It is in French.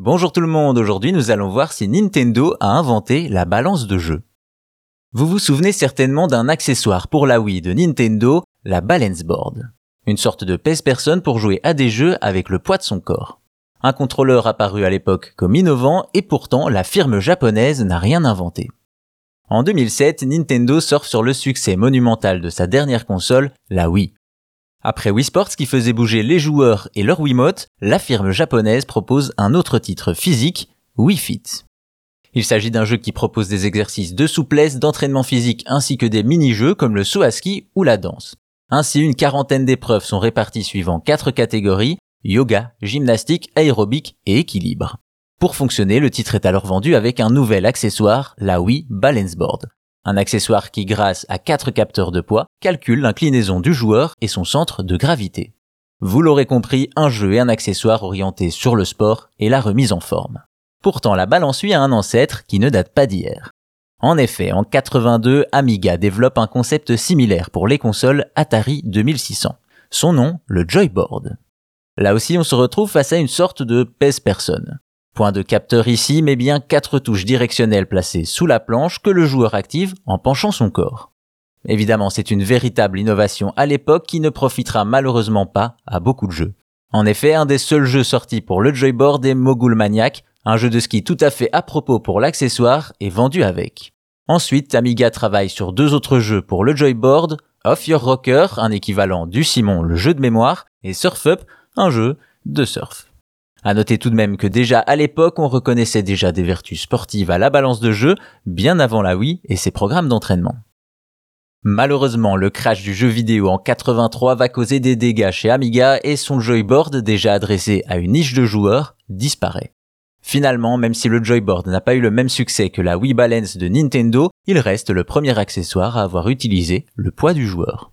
Bonjour tout le monde, aujourd'hui nous allons voir si Nintendo a inventé la balance de jeu. Vous vous souvenez certainement d'un accessoire pour la Wii de Nintendo, la Balance Board. Une sorte de pèse-personne pour jouer à des jeux avec le poids de son corps. Un contrôleur apparu à l'époque comme innovant et pourtant la firme japonaise n'a rien inventé. En 2007, Nintendo sort sur le succès monumental de sa dernière console, la Wii. Après Wii Sports qui faisait bouger les joueurs et leur Wiimote, la firme japonaise propose un autre titre physique, Wii Fit. Il s'agit d'un jeu qui propose des exercices de souplesse, d'entraînement physique ainsi que des mini-jeux comme le saut à ski ou la danse. Ainsi, une quarantaine d'épreuves sont réparties suivant quatre catégories, yoga, gymnastique, aérobic et équilibre. Pour fonctionner, le titre est alors vendu avec un nouvel accessoire, la Wii Balance Board. Un accessoire qui, grâce à quatre capteurs de poids, calcule l'inclinaison du joueur et son centre de gravité. Vous l'aurez compris, un jeu et un accessoire orienté sur le sport et la remise en forme. Pourtant, la balance a un ancêtre qui ne date pas d'hier. En effet, en 82, Amiga développe un concept similaire pour les consoles Atari 2600. Son nom, le Joyboard. Là aussi, on se retrouve face à une sorte de pèse-personne. Point de capteur ici, mais bien quatre touches directionnelles placées sous la planche que le joueur active en penchant son corps. Évidemment, c'est une véritable innovation à l'époque qui ne profitera malheureusement pas à beaucoup de jeux. En effet, un des seuls jeux sortis pour le Joyboard est Mogul Maniac, un jeu de ski tout à fait à propos pour l'accessoire et vendu avec. Ensuite, Amiga travaille sur deux autres jeux pour le Joyboard, Off Your Rocker, un équivalent du Simon, le jeu de mémoire, et Surf Up, un jeu de surf. À noter tout de même que déjà à l'époque, on reconnaissait déjà des vertus sportives à la balance de jeu, bien avant la Wii et ses programmes d'entraînement. Malheureusement, le crash du jeu vidéo en 83 va causer des dégâts chez Amiga et son joyboard, déjà adressé à une niche de joueurs, disparaît. Finalement, même si le joyboard n'a pas eu le même succès que la Wii Balance de Nintendo, il reste le premier accessoire à avoir utilisé le poids du joueur.